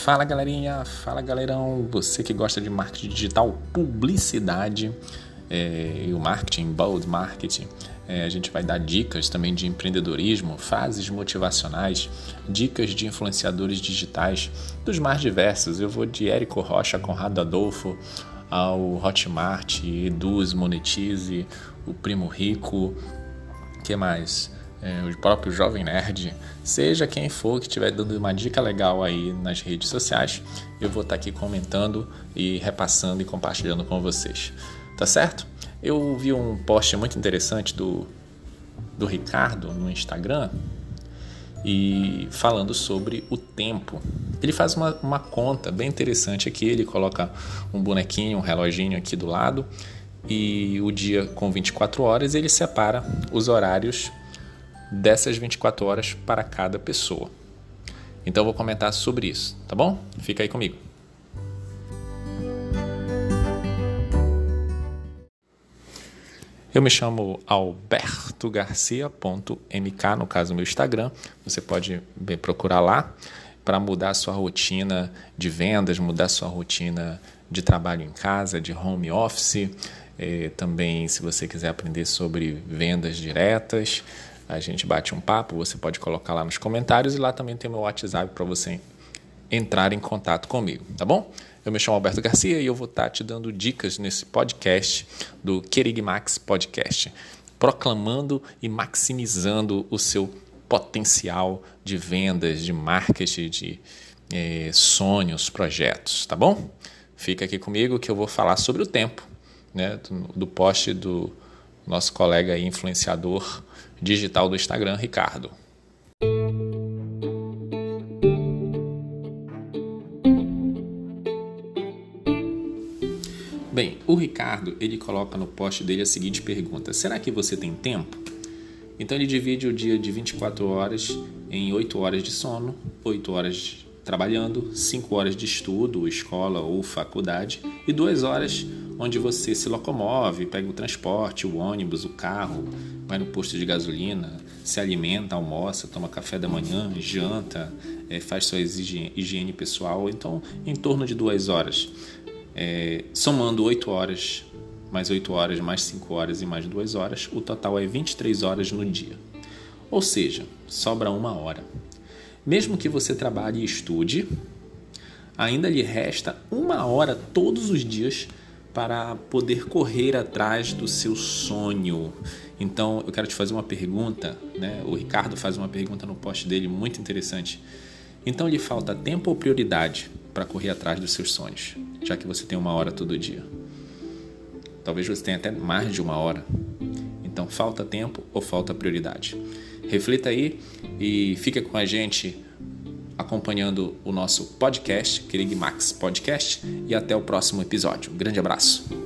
Fala galerinha, fala galerão, você que gosta de marketing digital, publicidade é, e o marketing, bold marketing, é, a gente vai dar dicas também de empreendedorismo, frases motivacionais, dicas de influenciadores digitais dos mais diversos. Eu vou de Érico Rocha, Conrado Adolfo, ao Hotmart, Eduz, Monetize, o Primo Rico, que mais? É, o próprio Jovem Nerd, seja quem for que estiver dando uma dica legal aí nas redes sociais, eu vou estar aqui comentando e repassando e compartilhando com vocês. Tá certo? Eu vi um post muito interessante do, do Ricardo no Instagram e falando sobre o tempo. Ele faz uma, uma conta bem interessante aqui, ele coloca um bonequinho, um reloginho aqui do lado e o dia com 24 horas ele separa os horários dessas 24 horas para cada pessoa. Então eu vou comentar sobre isso, tá bom? Fica aí comigo. Eu me chamo Alberto Garcia.mk, no caso meu Instagram. Você pode bem procurar lá para mudar a sua rotina de vendas, mudar a sua rotina de trabalho em casa, de home office. Eh, também, se você quiser aprender sobre vendas diretas, a gente bate um papo, você pode colocar lá nos comentários e lá também tem meu WhatsApp para você entrar em contato comigo, tá bom? Eu me chamo Alberto Garcia e eu vou estar tá te dando dicas nesse podcast do Querigmax Podcast, proclamando e maximizando o seu potencial de vendas, de marketing, de eh, sonhos, projetos, tá bom? Fica aqui comigo que eu vou falar sobre o tempo, né, do, do post do nosso colega influenciador digital do Instagram, Ricardo. Bem, o Ricardo ele coloca no post dele a seguinte pergunta: Será que você tem tempo? Então ele divide o dia de 24 horas em 8 horas de sono, 8 horas trabalhando, 5 horas de estudo, escola ou faculdade e 2 horas onde você se locomove, pega o transporte, o ônibus, o carro, vai no posto de gasolina, se alimenta, almoça, toma café da manhã, janta, é, faz sua higiene pessoal, então em torno de duas horas. É, somando oito horas, mais oito horas, mais cinco horas e mais duas horas, o total é 23 horas no dia. Ou seja, sobra uma hora. Mesmo que você trabalhe e estude, ainda lhe resta uma hora todos os dias para poder correr atrás do seu sonho. Então, eu quero te fazer uma pergunta, né? O Ricardo faz uma pergunta no post dele muito interessante. Então, lhe falta tempo ou prioridade para correr atrás dos seus sonhos, já que você tem uma hora todo dia? Talvez você tenha até mais de uma hora. Então, falta tempo ou falta prioridade? Reflita aí e fica com a gente acompanhando o nosso podcast, Querig Max Podcast, e até o próximo episódio. Um grande abraço.